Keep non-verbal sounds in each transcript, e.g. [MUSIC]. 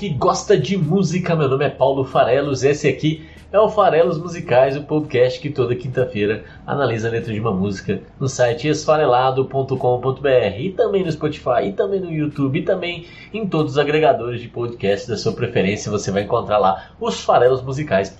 Que gosta de música, meu nome é Paulo Farelos, esse aqui é o Farelos Musicais, o podcast que toda quinta-feira analisa a letra de uma música no site esfarelado.com.br e também no Spotify, e também no YouTube, e também em todos os agregadores de podcast da sua preferência, você vai encontrar lá os Farelos Musicais.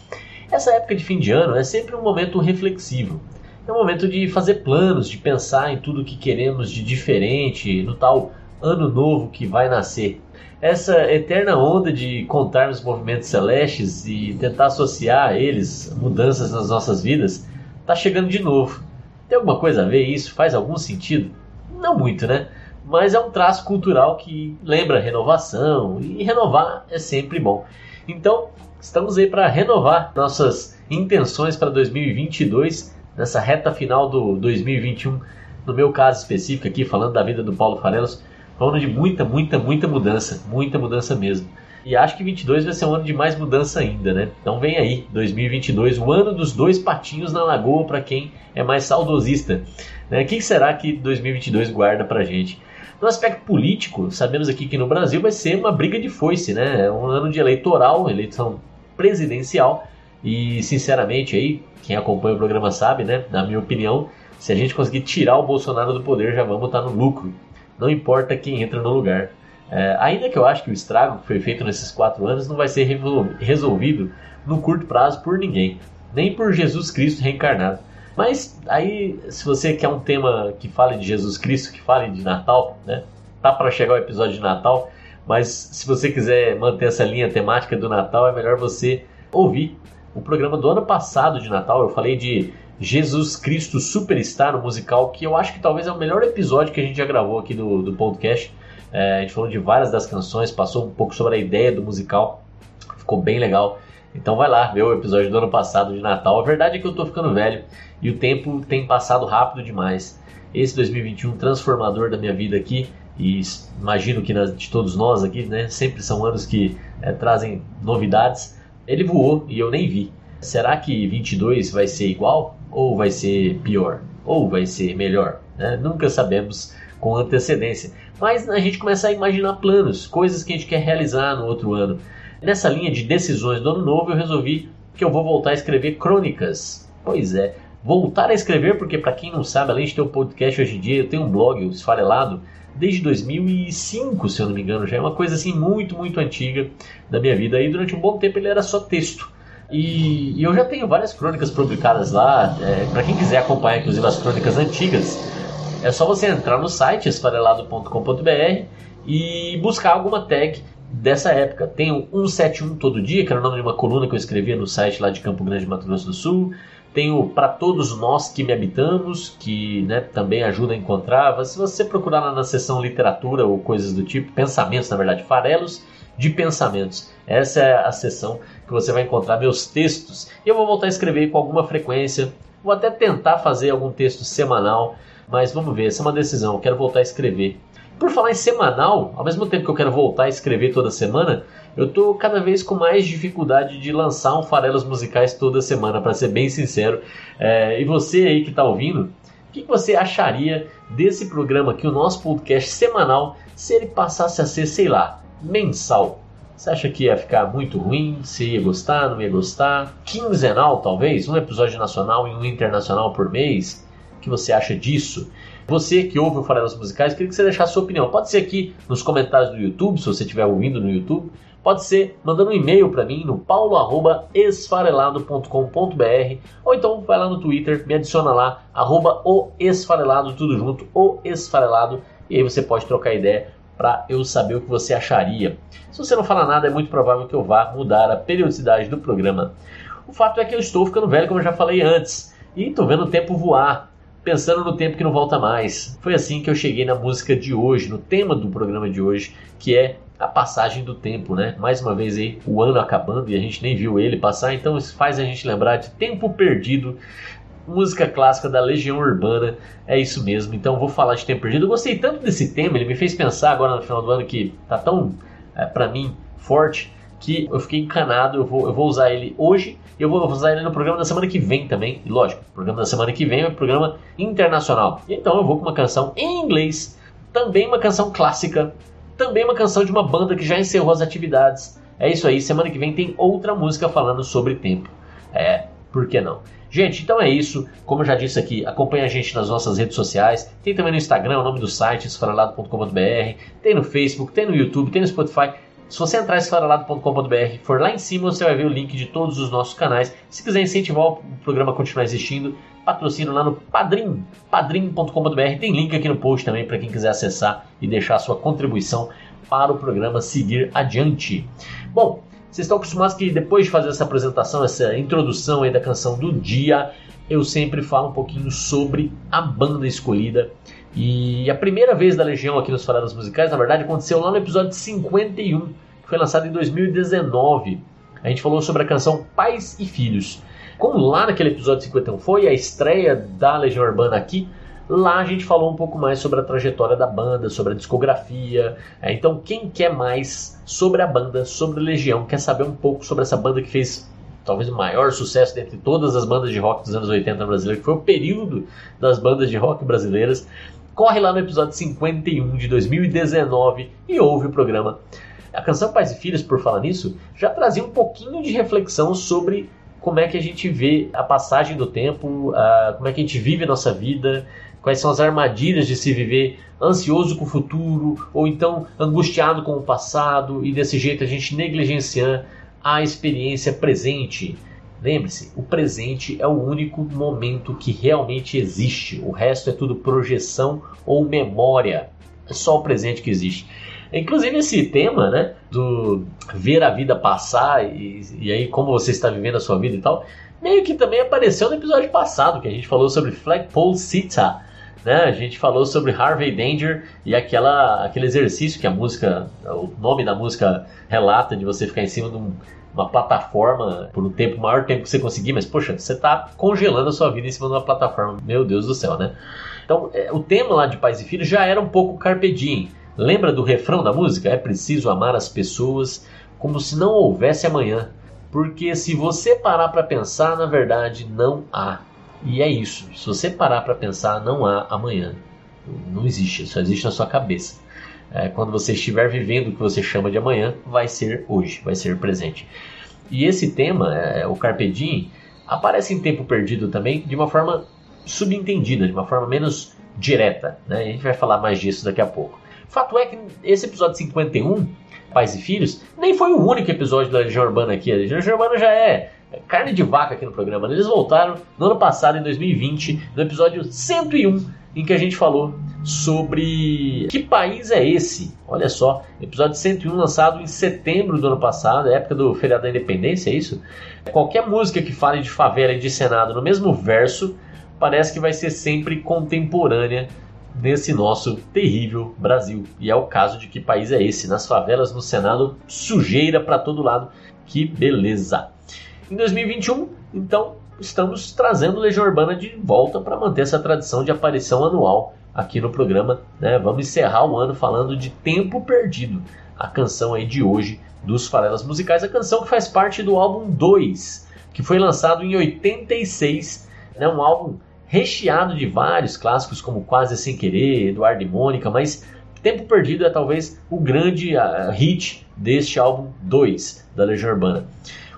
Essa época de fim de ano é sempre um momento reflexivo. É um momento de fazer planos, de pensar em tudo que queremos de diferente no tal ano novo que vai nascer essa eterna onda de contar os movimentos celestes e tentar associar a eles mudanças nas nossas vidas está chegando de novo. Tem alguma coisa a ver isso? Faz algum sentido? Não muito, né? Mas é um traço cultural que lembra renovação e renovar é sempre bom. Então, estamos aí para renovar nossas intenções para 2022, nessa reta final do 2021. No meu caso específico aqui, falando da vida do Paulo Farelos, foi um ano de muita, muita, muita mudança, muita mudança mesmo. E acho que 22 vai ser um ano de mais mudança ainda, né? Então vem aí, 2022, o ano dos dois patinhos na lagoa para quem é mais saudosista. Né? Que será que 2022 guarda pra gente? No aspecto político, sabemos aqui que no Brasil vai ser uma briga de foice, né? É um ano de eleitoral, eleição presidencial. E sinceramente aí, quem acompanha o programa sabe, né? Na minha opinião, se a gente conseguir tirar o Bolsonaro do poder, já vamos estar no lucro não importa quem entra no lugar. É, ainda que eu acho que o estrago que foi feito nesses quatro anos não vai ser resolvido no curto prazo por ninguém, nem por Jesus Cristo reencarnado. Mas aí, se você quer um tema que fale de Jesus Cristo, que fale de Natal, né? Tá para chegar o episódio de Natal, mas se você quiser manter essa linha temática do Natal, é melhor você ouvir o programa do ano passado de Natal. Eu falei de Jesus Cristo Superstar, no musical, que eu acho que talvez é o melhor episódio que a gente já gravou aqui do, do podcast. É, a gente falou de várias das canções, passou um pouco sobre a ideia do musical, ficou bem legal. Então vai lá ver o episódio do ano passado de Natal. A verdade é que eu tô ficando velho e o tempo tem passado rápido demais. Esse 2021 transformador da minha vida aqui, e imagino que de todos nós aqui, né, sempre são anos que é, trazem novidades. Ele voou e eu nem vi. Será que 22 vai ser igual? Ou vai ser pior, ou vai ser melhor. Né? Nunca sabemos com antecedência. Mas a gente começa a imaginar planos, coisas que a gente quer realizar no outro ano. Nessa linha de decisões do ano novo, eu resolvi que eu vou voltar a escrever crônicas. Pois é, voltar a escrever, porque para quem não sabe, além de ter um podcast hoje em dia, eu tenho um blog, o Esfarelado, desde 2005, se eu não me engano, já é uma coisa assim muito, muito antiga da minha vida. E durante um bom tempo ele era só texto. E, e eu já tenho várias crônicas publicadas lá. É, para quem quiser acompanhar, inclusive, as crônicas antigas, é só você entrar no site esfarelado.com.br e buscar alguma tag dessa época. Tem o 171 Todo Dia, que era o nome de uma coluna que eu escrevia no site lá de Campo Grande, Mato Grosso do Sul. Tem o Para Todos Nós que Me Habitamos, que né, também ajuda a encontrar. Se você procurar lá na seção literatura ou coisas do tipo, pensamentos, na verdade, farelos de pensamentos. Essa é a seção que você vai encontrar meus textos. E eu vou voltar a escrever com alguma frequência. Vou até tentar fazer algum texto semanal, mas vamos ver, essa é uma decisão. Eu quero voltar a escrever. Por falar em semanal, ao mesmo tempo que eu quero voltar a escrever toda semana, eu estou cada vez com mais dificuldade de lançar um Farelos Musicais toda semana, para ser bem sincero. É, e você aí que está ouvindo, o que você acharia desse programa aqui, o nosso podcast semanal, se ele passasse a ser, sei lá, mensal? Você acha que ia ficar muito ruim? Se ia gostar, não ia gostar? Quinzenal, talvez? Um episódio nacional e um internacional por mês? O que você acha disso? Você que ouve o Farelas Musicais, queria que você deixasse sua opinião. Pode ser aqui nos comentários do YouTube, se você estiver ouvindo no YouTube. Pode ser mandando um e-mail para mim no paulo@esfarelado.com.br ou então vai lá no Twitter, me adiciona lá arroba o esfarelado tudo junto, o esfarelado e aí você pode trocar ideia para eu saber o que você acharia. Se você não falar nada, é muito provável que eu vá mudar a periodicidade do programa. O fato é que eu estou ficando velho, como eu já falei antes, e estou vendo o tempo voar, pensando no tempo que não volta mais. Foi assim que eu cheguei na música de hoje, no tema do programa de hoje, que é a passagem do tempo, né? Mais uma vez aí, o ano acabando e a gente nem viu ele passar, então isso faz a gente lembrar de Tempo Perdido, música clássica da Legião Urbana, é isso mesmo. Então vou falar de Tempo Perdido. Eu gostei tanto desse tema, ele me fez pensar agora no final do ano que tá tão, é, para mim, forte, que eu fiquei encanado. Eu vou, eu vou usar ele hoje, eu vou usar ele no programa da semana que vem também. E lógico, o programa da semana que vem é um programa internacional. Então eu vou com uma canção em inglês, também uma canção clássica também uma canção de uma banda que já encerrou as atividades. É isso aí, semana que vem tem outra música falando sobre tempo. É, por que não? Gente, então é isso. Como eu já disse aqui, acompanha a gente nas nossas redes sociais. Tem também no Instagram, o nome do site, esfaralado.com.br. Tem no Facebook, tem no YouTube, tem no Spotify. Se você entrar em esfaralado.com.br, for lá em cima, você vai ver o link de todos os nossos canais. Se quiser incentivar o programa a continuar existindo, patrocínio lá no Padrim, padrim.com.br. Tem link aqui no post também para quem quiser acessar e deixar a sua contribuição para o programa seguir adiante. Bom, vocês estão acostumados que depois de fazer essa apresentação, essa introdução aí da canção do dia, eu sempre falo um pouquinho sobre a banda escolhida. E a primeira vez da Legião aqui nos Faladas Musicais, na verdade, aconteceu lá no episódio 51, que foi lançado em 2019. A gente falou sobre a canção Pais e Filhos. Como lá naquele episódio 51 foi a estreia da Legião Urbana aqui, lá a gente falou um pouco mais sobre a trajetória da banda, sobre a discografia. É, então, quem quer mais sobre a banda, sobre a Legião, quer saber um pouco sobre essa banda que fez talvez o maior sucesso dentre todas as bandas de rock dos anos 80 brasileiros, que foi o período das bandas de rock brasileiras, corre lá no episódio 51 de 2019 e ouve o programa. A canção Pais e Filhos, por falar nisso, já trazia um pouquinho de reflexão sobre como é que a gente vê a passagem do tempo, como é que a gente vive a nossa vida, quais são as armadilhas de se viver ansioso com o futuro ou então angustiado com o passado e desse jeito a gente negligenciar a experiência presente. Lembre-se, o presente é o único momento que realmente existe. O resto é tudo projeção ou memória. É só o presente que existe. Inclusive esse tema, né, do ver a vida passar e, e aí como você está vivendo a sua vida e tal, meio que também apareceu no episódio passado que a gente falou sobre Flagpole Sita, né? A gente falou sobre Harvey Danger e aquela, aquele exercício que a música, o nome da música relata de você ficar em cima de um, uma plataforma por um tempo, maior tempo que você conseguir, mas poxa, você está congelando a sua vida em cima de uma plataforma, meu Deus do céu, né? Então, é, o tema lá de Pais e Filhos já era um pouco Carpe Lembra do refrão da música? É preciso amar as pessoas como se não houvesse amanhã. Porque se você parar para pensar, na verdade não há. E é isso. Se você parar para pensar, não há amanhã. Não existe, só existe na sua cabeça. É, quando você estiver vivendo o que você chama de amanhã, vai ser hoje, vai ser presente. E esse tema, é, o Carpe Diem, aparece em Tempo Perdido também de uma forma subentendida, de uma forma menos direta. Né? A gente vai falar mais disso daqui a pouco. Fato é que esse episódio 51, Pais e Filhos, nem foi o único episódio da Legião Urbana aqui. A Legião Urbana já é carne de vaca aqui no programa. Eles voltaram no ano passado, em 2020, no episódio 101, em que a gente falou sobre que país é esse. Olha só, episódio 101 lançado em setembro do ano passado, época do feriado da independência, é isso? Qualquer música que fale de favela e de Senado no mesmo verso, parece que vai ser sempre contemporânea nesse nosso terrível Brasil. E é o caso de que país é esse? Nas favelas, no Senado, sujeira para todo lado. Que beleza! Em 2021, então, estamos trazendo Legião Urbana de volta para manter essa tradição de aparição anual aqui no programa. Né? Vamos encerrar o ano falando de Tempo Perdido, a canção aí de hoje dos Farelas Musicais, a canção que faz parte do álbum 2, que foi lançado em 86, né? um álbum recheado de vários clássicos como Quase Sem Querer, Eduardo e Mônica, mas Tempo Perdido é talvez o grande uh, hit deste álbum 2 da Legião Urbana.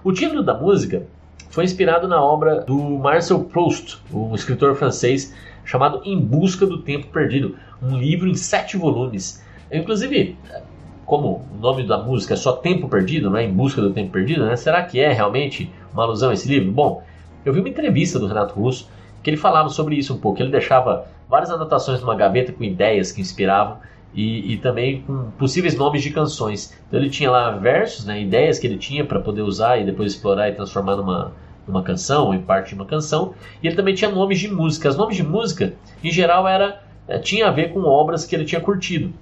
O título da música foi inspirado na obra do Marcel Proust, um escritor francês chamado Em Busca do Tempo Perdido, um livro em sete volumes. Inclusive, como o nome da música é só Tempo Perdido, não é Em Busca do Tempo Perdido, né? Será que é realmente uma alusão a esse livro? Bom, eu vi uma entrevista do Renato Russo que ele falava sobre isso um pouco. Ele deixava várias anotações numa gaveta com ideias que inspiravam e, e também com possíveis nomes de canções. Então ele tinha lá versos, né, ideias que ele tinha para poder usar e depois explorar e transformar numa, numa canção, ou em parte de uma canção. E ele também tinha nomes de música. Os nomes de música, em geral, era eh, tinha a ver com obras que ele tinha curtido.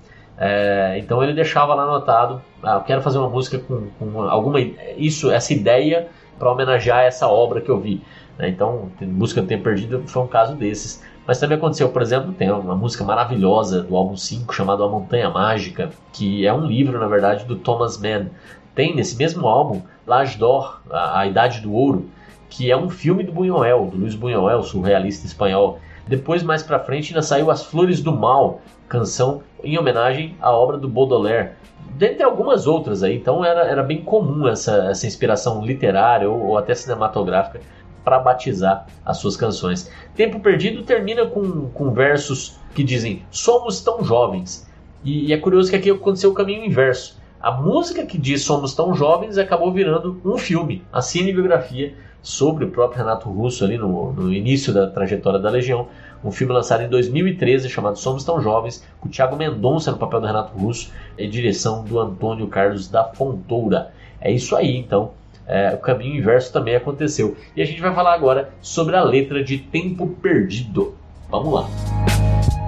É, então ele deixava lá anotado, ah, eu quero fazer uma música com, com alguma isso, essa ideia para homenagear essa obra que eu vi. Né? Então, Música do Tempo Perdido foi um caso desses. Mas também aconteceu, por exemplo, tem uma música maravilhosa do álbum 5 chamado A Montanha Mágica, que é um livro, na verdade, do Thomas Mann. Tem nesse mesmo álbum L'Âge d'Or, a, a Idade do Ouro, que é um filme do Buñuel, do Luiz Buñuel, surrealista espanhol. Depois, mais pra frente, ainda saiu As Flores do Mal, canção em homenagem à obra do Baudelaire. Dentre algumas outras aí, então era, era bem comum essa, essa inspiração literária ou, ou até cinematográfica para batizar as suas canções. Tempo Perdido termina com, com versos que dizem: Somos tão jovens. E, e é curioso que aqui aconteceu o caminho inverso. A música que diz Somos tão jovens acabou virando um filme, a cinebiografia sobre o próprio Renato Russo ali no, no início da trajetória da Legião. Um filme lançado em 2013 chamado Somos Tão Jovens, com o Thiago Mendonça no papel do Renato Russo e direção do Antônio Carlos da Fontoura. É isso aí, então. É, o caminho inverso também aconteceu. E a gente vai falar agora sobre a letra de Tempo Perdido. Vamos lá.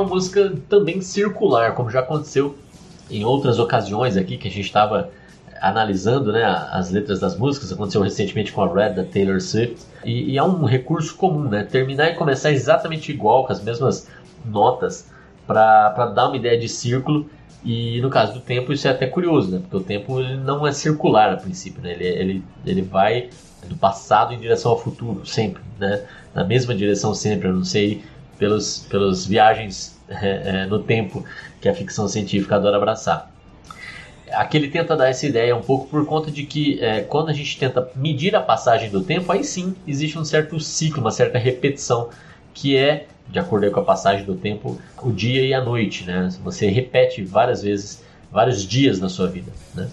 Uma música também circular, como já aconteceu em outras ocasiões aqui que a gente estava analisando né, as letras das músicas. Aconteceu recentemente com a Red da Taylor Swift. E, e é um recurso comum, né? Terminar e começar exatamente igual, com as mesmas notas, para dar uma ideia de círculo. E no caso do tempo, isso é até curioso, né? Porque o tempo ele não é circular a princípio, né? Ele, ele, ele vai do passado em direção ao futuro, sempre, né? Na mesma direção sempre, eu não sei pelos, pelas viagens [LAUGHS] é, é, no tempo que a ficção científica adora abraçar. Aqui ele tenta dar essa ideia um pouco por conta de que é, quando a gente tenta medir a passagem do tempo, aí sim existe um certo ciclo, uma certa repetição, que é, de acordo com a passagem do tempo, o dia e a noite. Né? Você repete várias vezes, vários dias na sua vida. Né?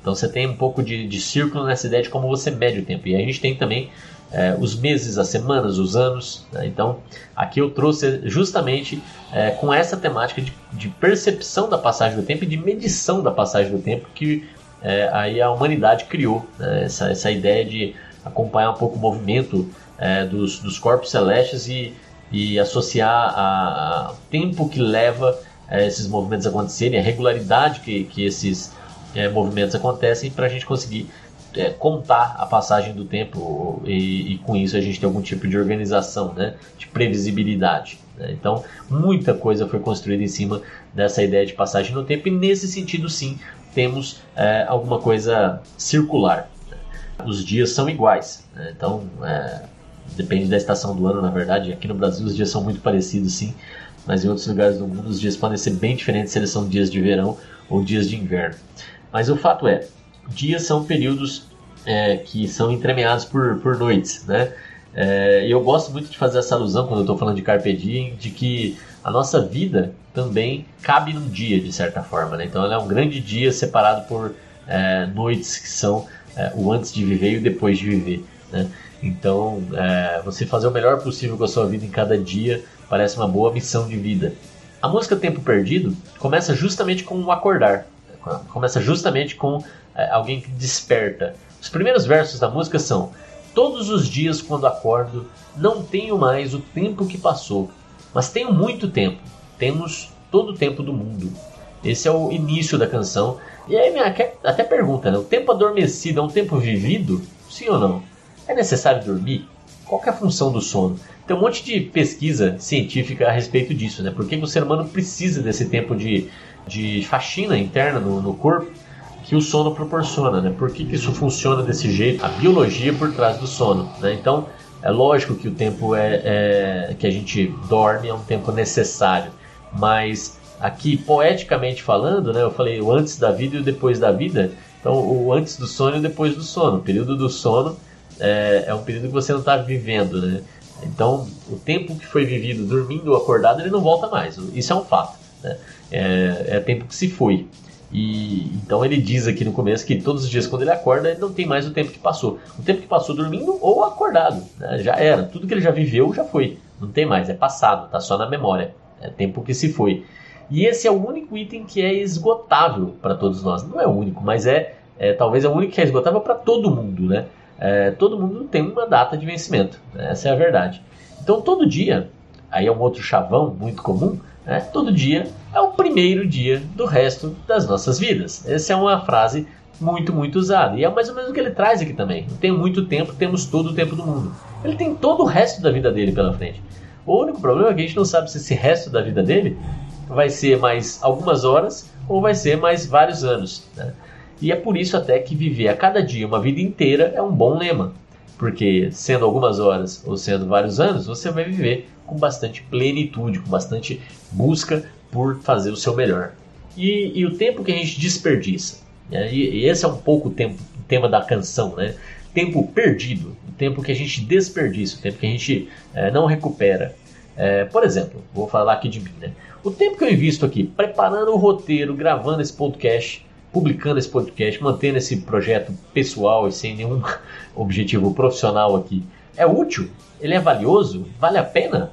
Então você tem um pouco de, de círculo nessa ideia de como você mede o tempo. E a gente tem também é, os meses, as semanas, os anos. Né? Então, aqui eu trouxe justamente é, com essa temática de, de, percepção da passagem do tempo e de medição da passagem do tempo que é, aí a humanidade criou né? essa, essa ideia de acompanhar um pouco o movimento é, dos, dos corpos celestes e, e associar a, a tempo que leva é, esses movimentos acontecerem, a regularidade que, que esses é, movimentos acontecem para a gente conseguir é, contar a passagem do tempo e, e, com isso a gente tem algum tipo de organização, né, de previsibilidade. Né? Então, muita coisa foi construída em cima dessa ideia de passagem no tempo e nesse sentido, sim, temos é, alguma coisa circular. Os dias são iguais, né? então é, depende da estação do ano, na verdade. Aqui no Brasil os dias são muito parecidos, sim, mas em outros lugares do mundo os dias podem ser bem diferentes se eles são dias de verão ou dias de inverno. Mas o fato é, dias são períodos é, que são entremeados por, por noites, né? É, eu gosto muito de fazer essa alusão quando eu estou falando de Carpe Diem, de que a nossa vida também cabe num dia, de certa forma. Né? Então, ela é um grande dia separado por é, noites que são é, o antes de viver e o depois de viver. Né? Então, é, você fazer o melhor possível com a sua vida em cada dia parece uma boa missão de vida. A música Tempo Perdido começa justamente com o acordar, começa justamente com alguém que desperta. Os primeiros versos da música são: Todos os dias quando acordo, não tenho mais o tempo que passou, mas tenho muito tempo. Temos todo o tempo do mundo. Esse é o início da canção. E aí minha até pergunta, né? O tempo adormecido é um tempo vivido? Sim ou não? É necessário dormir? Qual é a função do sono? Tem um monte de pesquisa científica a respeito disso, né? Por que o ser humano precisa desse tempo de, de faxina interna no, no corpo que o sono proporciona, né? Por que, que isso funciona desse jeito? A biologia por trás do sono, né? Então, é lógico que o tempo é, é, que a gente dorme é um tempo necessário, mas aqui poeticamente falando, né? Eu falei o antes da vida e o depois da vida. Então, o antes do sono e o depois do sono. O período do sono é, é um período que você não está vivendo, né? Então, o tempo que foi vivido dormindo ou acordado, ele não volta mais. Isso é um fato. Né? É, é tempo que se foi. E então ele diz aqui no começo que todos os dias quando ele acorda, ele não tem mais o tempo que passou. O tempo que passou dormindo ou acordado. Né? Já era. Tudo que ele já viveu já foi. Não tem mais, é passado, está só na memória. É tempo que se foi. E esse é o único item que é esgotável para todos nós. Não é o único, mas é, é talvez é o único que é esgotável para todo mundo, né? É, todo mundo tem uma data de vencimento. Né? Essa é a verdade. Então todo dia, aí é um outro chavão muito comum, né? todo dia é o primeiro dia do resto das nossas vidas. Essa é uma frase muito, muito usada. E é mais ou menos o que ele traz aqui também. Tem muito tempo, temos todo o tempo do mundo. Ele tem todo o resto da vida dele pela frente. O único problema é que a gente não sabe se esse resto da vida dele vai ser mais algumas horas ou vai ser mais vários anos. Né? E é por isso até que viver a cada dia uma vida inteira é um bom lema. Porque sendo algumas horas ou sendo vários anos, você vai viver com bastante plenitude, com bastante busca por fazer o seu melhor. E, e o tempo que a gente desperdiça. Né? E, e, esse é um pouco o, tempo, o tema da canção, né? Tempo perdido, o tempo que a gente desperdiça, o tempo que a gente é, não recupera. É, por exemplo, vou falar aqui de mim, né? O tempo que eu invisto aqui preparando o roteiro, gravando esse podcast, publicando esse podcast, mantendo esse projeto pessoal e sem nenhum [LAUGHS] objetivo profissional aqui, é útil? Ele é valioso? Vale a pena?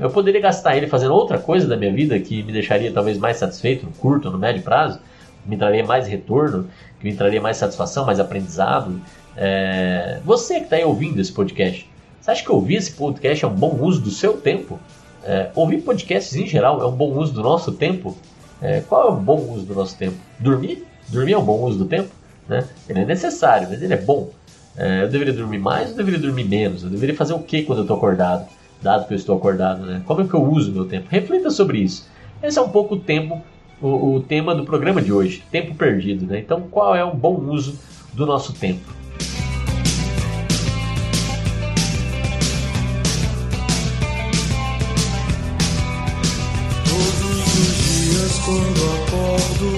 Eu poderia gastar ele fazendo outra coisa da minha vida que me deixaria talvez mais satisfeito no curto no médio prazo, me traria mais retorno, que me traria mais satisfação, mais aprendizado. É... Você que está aí ouvindo esse podcast, você acha que ouvir esse podcast é um bom uso do seu tempo? É, ouvir podcasts em geral é um bom uso do nosso tempo? É, qual é o bom uso do nosso tempo? Dormir? Dormir é um bom uso do tempo? Né? Ele é necessário, mas ele é bom. É, eu deveria dormir mais ou deveria dormir menos? Eu deveria fazer o que quando eu estou acordado? Dado que eu estou acordado, né? Como é que eu uso meu tempo? Reflita sobre isso. Esse é um pouco o tempo, o, o tema do programa de hoje, tempo perdido, né? Então, qual é o bom uso do nosso tempo? quando acordo.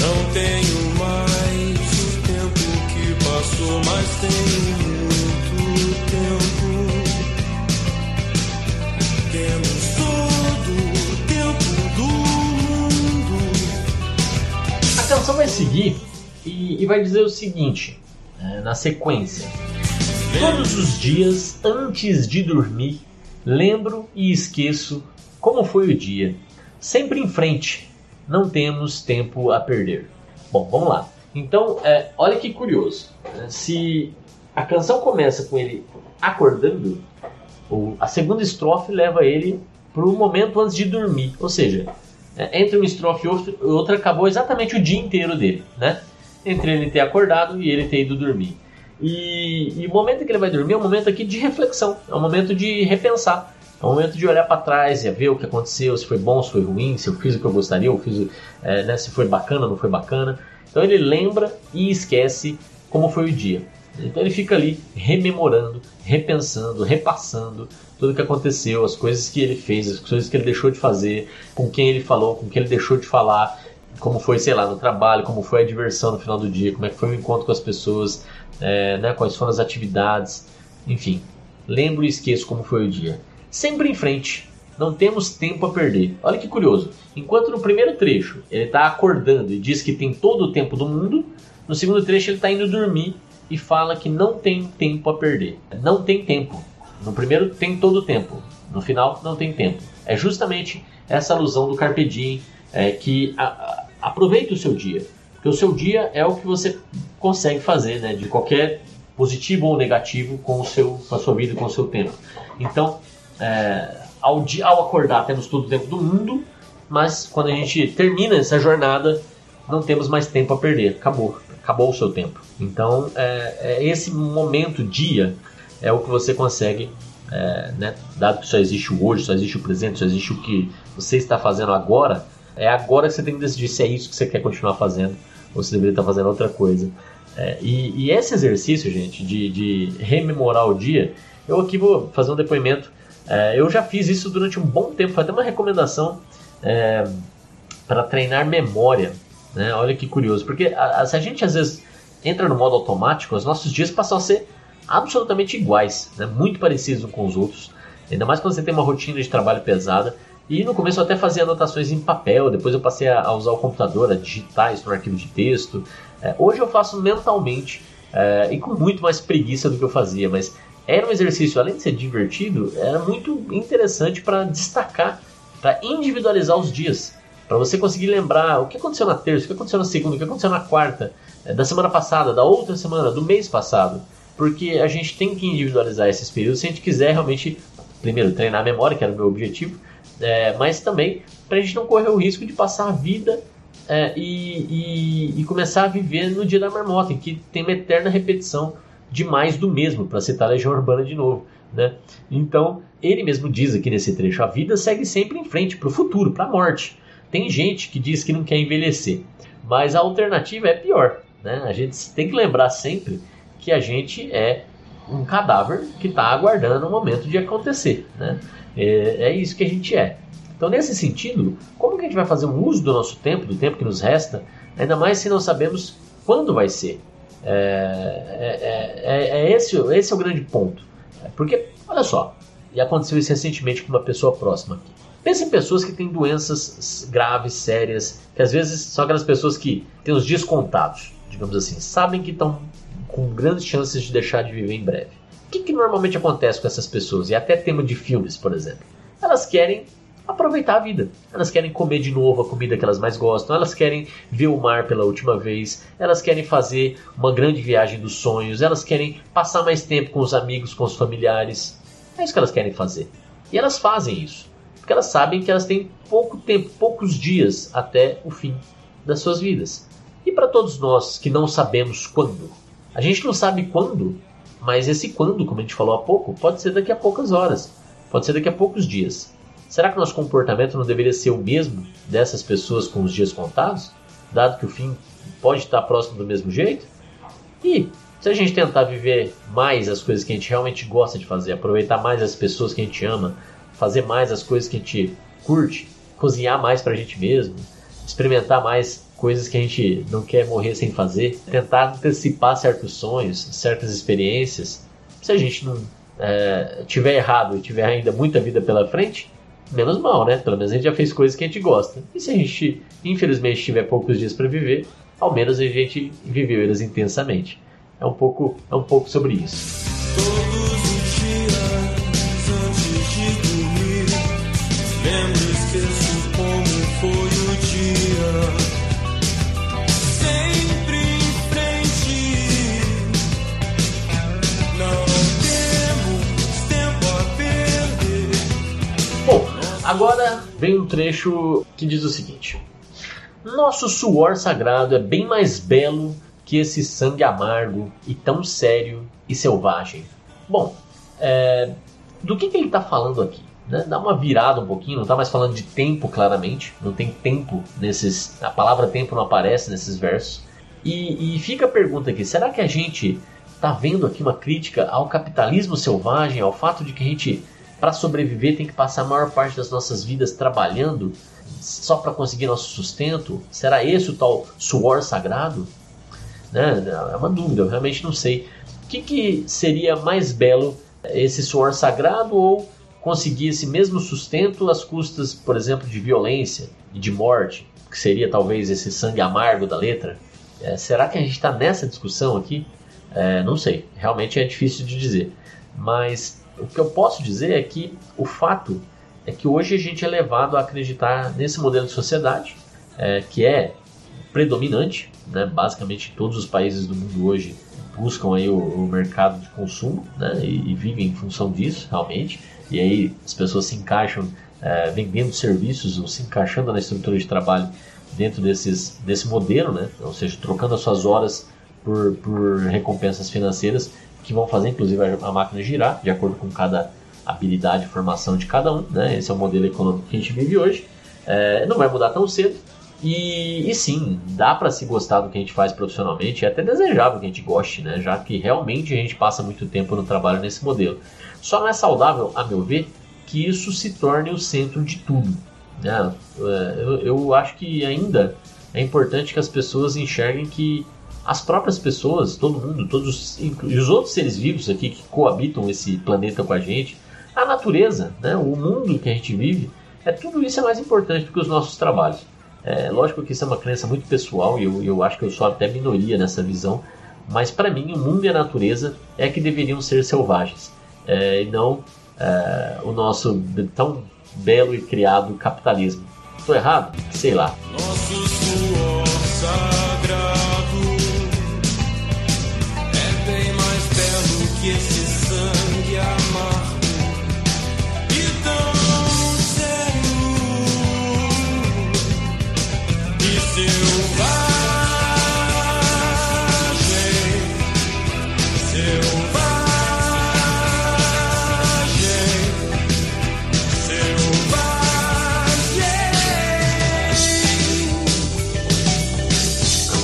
Não tenho mais o tempo que passou, mas tenho Vai seguir e, e vai dizer o seguinte, é, na sequência. Todos os dias, antes de dormir, lembro e esqueço como foi o dia? Sempre em frente, não temos tempo a perder. Bom, vamos lá. Então, é, olha que curioso. Né? Se a canção começa com ele acordando, a segunda estrofe leva ele para o momento antes de dormir. Ou seja, é, entre uma estrofe e outra acabou exatamente o dia inteiro dele, né? Entre ele ter acordado e ele ter ido dormir. E, e o momento que ele vai dormir é um momento aqui de reflexão, é um momento de repensar. É o momento de olhar para trás e ver o que aconteceu, se foi bom, se foi ruim, se eu fiz o que eu gostaria, ou fiz, é, né, se foi bacana não foi bacana. Então ele lembra e esquece como foi o dia. Então ele fica ali rememorando, repensando, repassando tudo que aconteceu, as coisas que ele fez, as coisas que ele deixou de fazer, com quem ele falou, com quem ele deixou de falar, como foi, sei lá, no trabalho, como foi a diversão no final do dia, como é que foi o encontro com as pessoas, é, né, quais foram as atividades, enfim. Lembro e esqueço como foi o dia sempre em frente. Não temos tempo a perder. Olha que curioso. Enquanto no primeiro trecho ele está acordando e diz que tem todo o tempo do mundo, no segundo trecho ele está indo dormir e fala que não tem tempo a perder. Não tem tempo. No primeiro tem todo o tempo. No final não tem tempo. É justamente essa alusão do Carpe Diem é, que a, a, aproveite o seu dia. Porque o seu dia é o que você consegue fazer, né, de qualquer positivo ou negativo com, o seu, com a sua vida, com o seu tempo. Então, é, ao, ao acordar temos todo o tempo do mundo, mas quando a gente termina essa jornada, não temos mais tempo a perder. Acabou. Acabou o seu tempo. Então, é, é esse momento, dia, é o que você consegue, é, né, dado que só existe o hoje, só existe o presente, só existe o que você está fazendo agora, é agora que você tem que decidir se é isso que você quer continuar fazendo ou se deveria estar fazendo outra coisa. É, e, e, esse exercício, gente, de, de rememorar o dia, eu aqui vou fazer um depoimento é, eu já fiz isso durante um bom tempo, foi até uma recomendação é, para treinar memória. Né? Olha que curioso, porque a, a, se a gente às vezes entra no modo automático, os nossos dias passam a ser absolutamente iguais, né? muito parecidos com os outros. Ainda mais quando você tem uma rotina de trabalho pesada. E no começo eu até fazia anotações em papel, depois eu passei a usar o computador, a digitar isso no arquivo de texto. É, hoje eu faço mentalmente é, e com muito mais preguiça do que eu fazia, mas era um exercício, além de ser divertido, era muito interessante para destacar, para individualizar os dias. Para você conseguir lembrar o que aconteceu na terça, o que aconteceu na segunda, o que aconteceu na quarta, é, da semana passada, da outra semana, do mês passado. Porque a gente tem que individualizar esses períodos se a gente quiser realmente, primeiro, treinar a memória, que era o meu objetivo, é, mas também para a gente não correr o risco de passar a vida é, e, e, e, começar a viver no dia da marmota, em que tem uma eterna repetição de mais do mesmo, para citar a Legião Urbana de novo. Né? Então, ele mesmo diz aqui nesse trecho: a vida segue sempre em frente, para o futuro, para a morte. Tem gente que diz que não quer envelhecer, mas a alternativa é pior. Né? A gente tem que lembrar sempre que a gente é um cadáver que está aguardando o momento de acontecer. Né? É, é isso que a gente é. Então, nesse sentido, como que a gente vai fazer um uso do nosso tempo, do tempo que nos resta, ainda mais se não sabemos quando vai ser? É, é, é, é esse, esse é o grande ponto. Porque, olha só, e aconteceu isso recentemente com uma pessoa próxima aqui. Pense em pessoas que têm doenças graves, sérias, que às vezes são aquelas pessoas que têm os dias contados, digamos assim, sabem que estão com grandes chances de deixar de viver em breve. O que, que normalmente acontece com essas pessoas? E até tema de filmes, por exemplo. Elas querem aproveitar a vida. Elas querem comer de novo a comida que elas mais gostam, elas querem ver o mar pela última vez, elas querem fazer uma grande viagem dos sonhos, elas querem passar mais tempo com os amigos, com os familiares. É isso que elas querem fazer. E elas fazem isso, porque elas sabem que elas têm pouco tempo, poucos dias até o fim das suas vidas. E para todos nós que não sabemos quando, a gente não sabe quando, mas esse quando, como a gente falou há pouco, pode ser daqui a poucas horas, pode ser daqui a poucos dias. Será que nosso comportamento não deveria ser o mesmo dessas pessoas com os dias contados, dado que o fim pode estar próximo do mesmo jeito? E se a gente tentar viver mais as coisas que a gente realmente gosta de fazer, aproveitar mais as pessoas que a gente ama, fazer mais as coisas que a gente curte, cozinhar mais pra gente mesmo, experimentar mais coisas que a gente não quer morrer sem fazer, tentar antecipar certos sonhos, certas experiências. Se a gente não é, tiver errado e tiver ainda muita vida pela frente, menos mal, né? Pelo menos a gente já fez coisas que a gente gosta. E se a gente, infelizmente, tiver poucos dias para viver, ao menos a gente viveu eles intensamente. É um pouco, é um pouco sobre isso. Agora vem um trecho que diz o seguinte: Nosso suor sagrado é bem mais belo que esse sangue amargo e tão sério e selvagem. Bom, é, do que, que ele está falando aqui? Né? Dá uma virada um pouquinho, não está mais falando de tempo claramente, não tem tempo nesses. A palavra tempo não aparece nesses versos. E, e fica a pergunta aqui: será que a gente está vendo aqui uma crítica ao capitalismo selvagem, ao fato de que a gente para sobreviver tem que passar a maior parte das nossas vidas trabalhando só para conseguir nosso sustento? Será esse o tal suor sagrado? Né? É uma dúvida, eu realmente não sei. O que, que seria mais belo, esse suor sagrado ou conseguir esse mesmo sustento às custas, por exemplo, de violência e de morte, que seria talvez esse sangue amargo da letra? É, será que a gente está nessa discussão aqui? É, não sei, realmente é difícil de dizer. Mas o que eu posso dizer é que o fato é que hoje a gente é levado a acreditar nesse modelo de sociedade é, que é predominante, né? basicamente todos os países do mundo hoje buscam aí o, o mercado de consumo né? e, e, vivem em função disso realmente, e aí as pessoas se encaixam é, vendendo serviços ou se encaixando na estrutura de trabalho dentro desses, desse modelo, né? ou seja, trocando as suas horas por, por recompensas financeiras que vão fazer inclusive a máquina girar, de acordo com cada habilidade e formação de cada um. Né? Esse é o modelo econômico que a gente vive hoje. É, não vai mudar tão cedo. E, e sim, dá para se gostar do que a gente faz profissionalmente, é até desejável que a gente goste, né? já que realmente a gente passa muito tempo no trabalho nesse modelo. Só não é saudável, a meu ver, que isso se torne o centro de tudo. Né? É, eu, eu acho que ainda é importante que as pessoas enxerguem que as próprias pessoas, todo mundo, todos e os outros seres vivos aqui que coabitam esse planeta com a gente, a natureza, né, o mundo que a gente vive, É, tudo isso é mais importante do que os nossos trabalhos. É, lógico que isso é uma crença muito pessoal e eu, eu acho que eu sou até minoria nessa visão, mas para mim o mundo e a natureza é que deveriam ser selvagens é, e não é, o nosso tão belo e criado capitalismo. Estou errado? Sei lá. Suor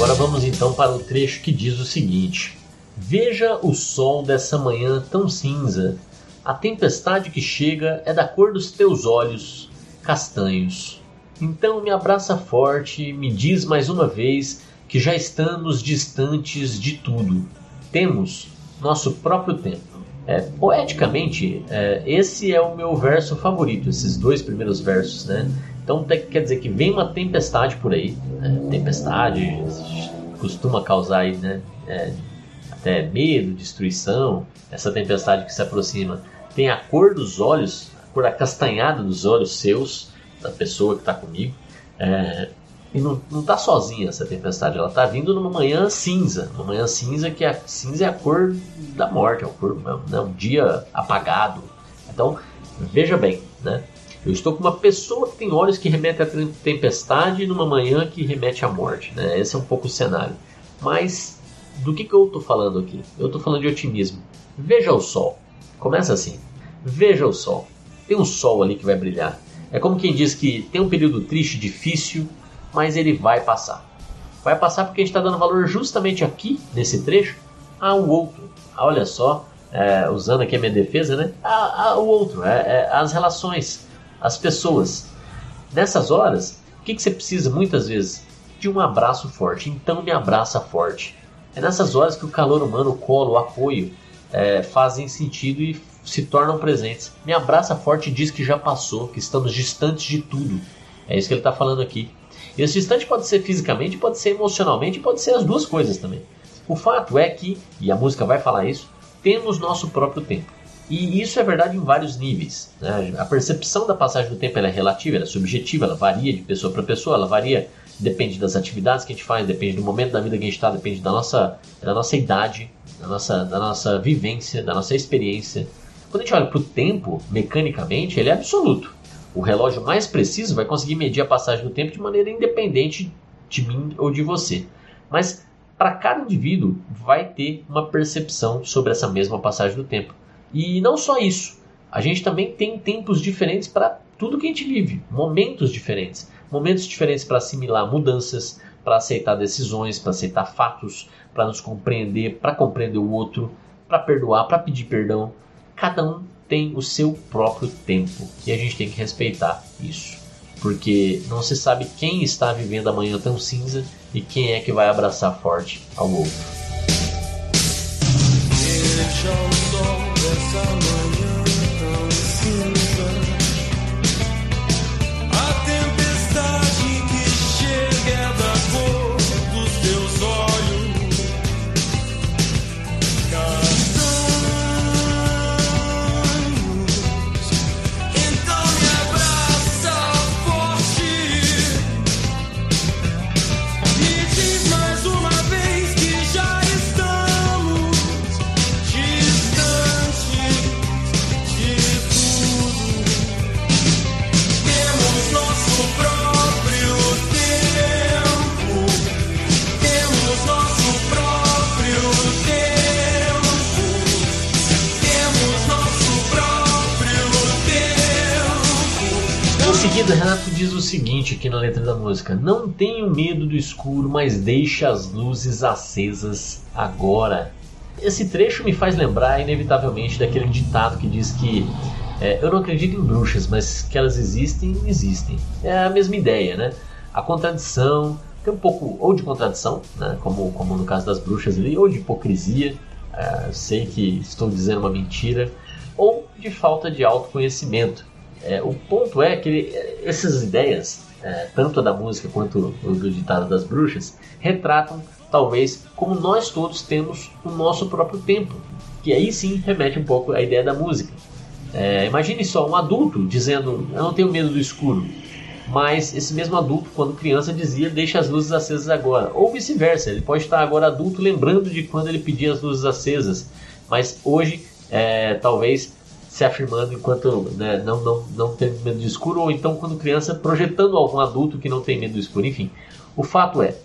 Agora vamos então para o trecho que diz o seguinte: Veja o sol dessa manhã tão cinza. A tempestade que chega é da cor dos teus olhos, castanhos. Então me abraça forte, me diz mais uma vez que já estamos distantes de tudo. Temos nosso próprio tempo. É, poeticamente, é, esse é o meu verso favorito, esses dois primeiros versos, né? Então quer dizer que vem uma tempestade por aí. né? Tempestade costuma causar aí, né? é, até medo, destruição. Essa tempestade que se aproxima tem a cor dos olhos, a cor acastanhada dos olhos seus, da pessoa que está comigo. É, e não, não tá sozinha essa tempestade, ela tá vindo numa manhã cinza. Uma manhã cinza que a cinza é a cor da morte, é, a cor, é um dia apagado. Então, veja bem, né? Eu estou com uma pessoa que tem olhos que remetem à tem- tempestade numa manhã que remete à morte, né? Esse é um pouco o cenário. Mas do que, que eu estou falando aqui? Eu estou falando de otimismo. Veja o sol. Começa assim. Veja o sol. Tem um sol ali que vai brilhar. É como quem diz que tem um período triste, difícil, mas ele vai passar. Vai passar porque a gente está dando valor justamente aqui, nesse trecho, ao outro. Olha só, é, usando aqui a minha defesa, né? A- a- o outro, é, é, as relações, as pessoas. Nessas horas, o que, que você precisa muitas vezes? De um abraço forte. Então me abraça forte. É nessas horas que o calor humano, o colo, o apoio é, fazem sentido e se tornam presentes. Me abraça forte e diz que já passou, que estamos distantes de tudo. É isso que ele está falando aqui. E esse distante pode ser fisicamente, pode ser emocionalmente, pode ser as duas coisas também. O fato é que, e a música vai falar isso, temos nosso próprio tempo. E isso é verdade em vários níveis. né? A percepção da passagem do tempo é relativa, ela é subjetiva, ela varia de pessoa para pessoa, ela varia, depende das atividades que a gente faz, depende do momento da vida que a gente está, depende da nossa, da nossa idade, da nossa, da nossa vivência, da nossa experiência. Quando a gente olha para o tempo, mecanicamente, ele é absoluto. O relógio mais preciso vai conseguir medir a passagem do tempo de maneira independente de mim ou de você. Mas para cada indivíduo vai ter uma percepção sobre essa mesma passagem do tempo. E não só isso, a gente também tem tempos diferentes para tudo que a gente vive, momentos diferentes, momentos diferentes para assimilar mudanças, para aceitar decisões, para aceitar fatos, para nos compreender, para compreender o outro, para perdoar, para pedir perdão. Cada um tem o seu próprio tempo e a gente tem que respeitar isso, porque não se sabe quem está vivendo amanhã tão cinza e quem é que vai abraçar forte ao outro. Veja o seguida, Renato diz o seguinte aqui na letra da música: Não tenho medo do escuro, mas deixe as luzes acesas agora. Esse trecho me faz lembrar, inevitavelmente, daquele ditado que diz que é, eu não acredito em bruxas, mas que elas existem, existem. É a mesma ideia, né? A contradição, tem um pouco ou de contradição, né? como, como no caso das bruxas ali, ou de hipocrisia, é, sei que estou dizendo uma mentira, ou de falta de autoconhecimento. É, o ponto é que ele- essas ideias, é, tanto a da música quanto o do ditado das bruxas, retratam talvez como nós todos temos o nosso próprio tempo. Que aí sim remete um pouco à ideia da música. É, imagine só um adulto dizendo: Eu não tenho medo do escuro. Mas esse mesmo adulto, quando criança, dizia: Deixa as luzes acesas agora. Ou vice-versa, ele pode estar agora adulto lembrando de quando ele pedia as luzes acesas. Mas hoje, é, talvez se afirmando enquanto né, não, não, não tem medo do escuro, ou então quando criança projetando algum adulto que não tem medo do escuro. Enfim, o fato é: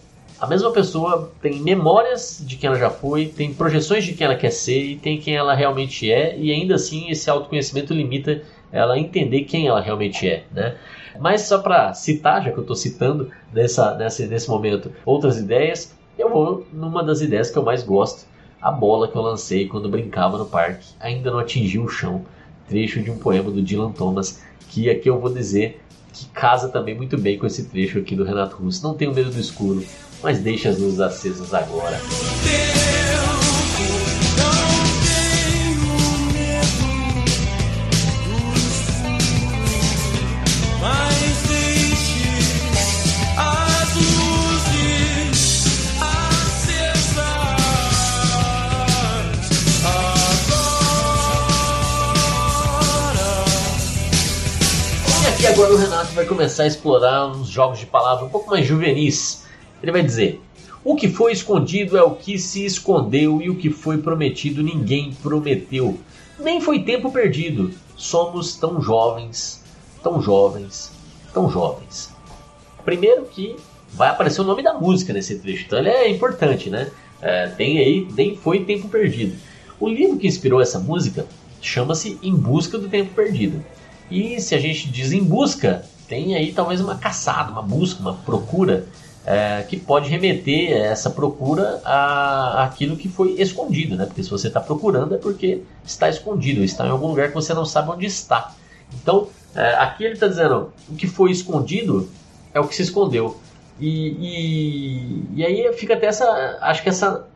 a mesma pessoa tem memórias de quem ela já foi, tem projeções de quem ela quer ser e tem quem ela realmente é, e ainda assim esse autoconhecimento limita ela a entender quem ela realmente é, né? Mas só para citar, já que eu estou citando nessa, nessa, nesse momento outras ideias, eu vou numa das ideias que eu mais gosto, a bola que eu lancei quando brincava no parque ainda não atingiu o chão, trecho de um poema do Dylan Thomas, que aqui eu vou dizer que casa também muito bem com esse trecho aqui do Renato Russo. Não tenho medo do escuro, mas deixe as luzes acesas agora. Agora o Renato vai começar a explorar uns jogos de palavra um pouco mais juvenis. Ele vai dizer: O que foi escondido é o que se escondeu, e o que foi prometido ninguém prometeu. Nem foi tempo perdido. Somos tão jovens, tão jovens, tão jovens. Primeiro que vai aparecer o nome da música nesse trecho, então ele é importante, né? É, tem aí, nem foi tempo perdido. O livro que inspirou essa música chama-se Em Busca do Tempo Perdido. E se a gente diz em busca, tem aí talvez uma caçada, uma busca, uma procura é, que pode remeter essa procura a aquilo que foi escondido, né? Porque se você está procurando é porque está escondido, está em algum lugar que você não sabe onde está. Então, é, aqui ele está dizendo o que foi escondido é o que se escondeu. E, e, e aí fica até essa, acho que essa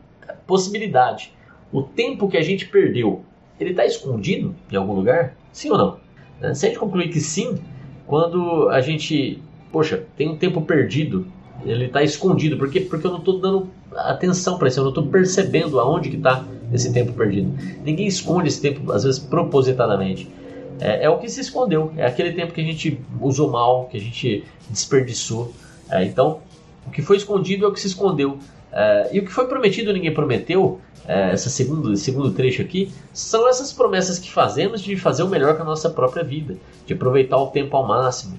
possibilidade. O tempo que a gente perdeu, ele está escondido em algum lugar? Sim ou não? Se a gente concluir que sim, quando a gente, poxa, tem um tempo perdido, ele está escondido, por quê? Porque eu não estou dando atenção para isso, eu não estou percebendo aonde que está esse tempo perdido. Ninguém esconde esse tempo, às vezes propositadamente. É, é o que se escondeu, é aquele tempo que a gente usou mal, que a gente desperdiçou. É, então, o que foi escondido é o que se escondeu. É, e o que foi prometido ninguém prometeu, é, essa segundo, segundo trecho aqui, são essas promessas que fazemos de fazer o melhor com a nossa própria vida, de aproveitar o tempo ao máximo.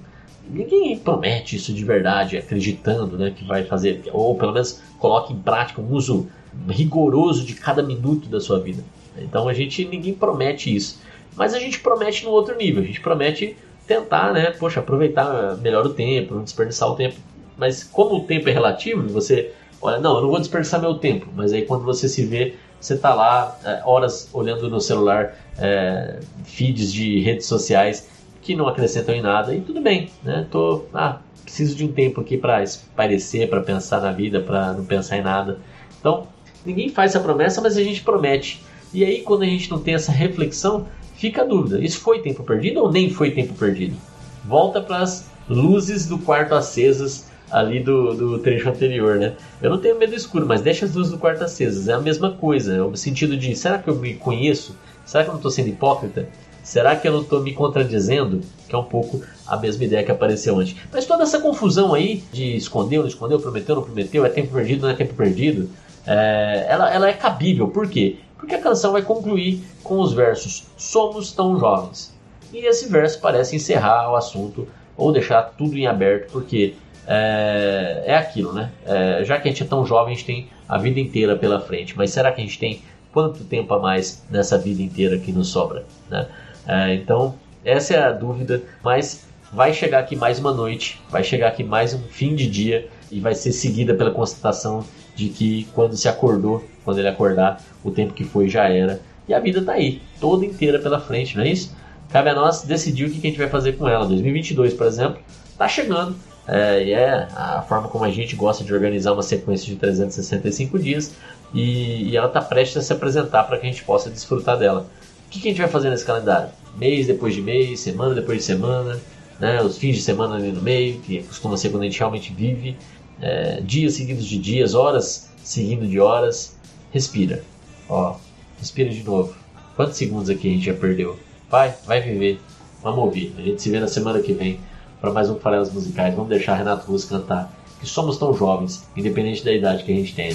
Ninguém promete isso de verdade, acreditando né, que vai fazer, ou pelo menos coloque em prática um uso rigoroso de cada minuto da sua vida. Então a gente ninguém promete isso, mas a gente promete no outro nível. A gente promete tentar, né, poxa, aproveitar melhor o tempo, não desperdiçar o tempo. Mas como o tempo é relativo, você olha, não, eu não vou desperdiçar meu tempo. Mas aí quando você se vê, você está lá é, horas olhando no celular é, feeds de redes sociais que não acrescentam em nada e tudo bem, né? Tô, ah, preciso de um tempo aqui para espairecer, para pensar na vida, para não pensar em nada. Então, ninguém faz essa promessa, mas a gente promete. E aí, quando a gente não tem essa reflexão, fica a dúvida: isso foi tempo perdido ou nem foi tempo perdido? Volta para as luzes do quarto acesas ali do, do trecho anterior, né? Eu não tenho medo do escuro, mas deixa as luzes do quarto acesas. É a mesma coisa, é o sentido de: será que eu me conheço? Será que eu não estou sendo hipócrita? Será que eu não estou me contradizendo? Que é um pouco a mesma ideia que apareceu antes. Mas toda essa confusão aí de escondeu, não escondeu, prometeu, não prometeu, é tempo perdido, não é tempo perdido, é, ela, ela é cabível. Por quê? Porque a canção vai concluir com os versos Somos tão jovens. E esse verso parece encerrar o assunto ou deixar tudo em aberto, porque é, é aquilo, né? É, já que a gente é tão jovem, a gente tem a vida inteira pela frente, mas será que a gente tem quanto tempo a mais nessa vida inteira que nos sobra? Né? É, então, essa é a dúvida, mas vai chegar aqui mais uma noite, vai chegar aqui mais um fim de dia e vai ser seguida pela constatação de que quando se acordou, quando ele acordar, o tempo que foi já era. E a vida tá aí, toda inteira pela frente, não é isso? Cabe a nós decidir o que a gente vai fazer com ela. 2022, por exemplo, tá chegando. É, e é a forma como a gente gosta de organizar uma sequência de 365 dias e, e ela está prestes a se apresentar para que a gente possa desfrutar dela. que, que a gente vai fazer nesse calendário? Mês depois de mês, semana depois de semana, né? os fins de semana ali no meio, que costuma ser quando a gente realmente vive, é, dias seguidos de dias, horas seguindo de horas. Respira. Ó, respira de novo. Quantos segundos aqui a gente já perdeu? Vai, vai viver. Vamos ouvir. A gente se vê na semana que vem para mais um Farelas Musicais. Vamos deixar Renato Russo cantar. Que somos tão jovens, independente da idade que a gente tenha.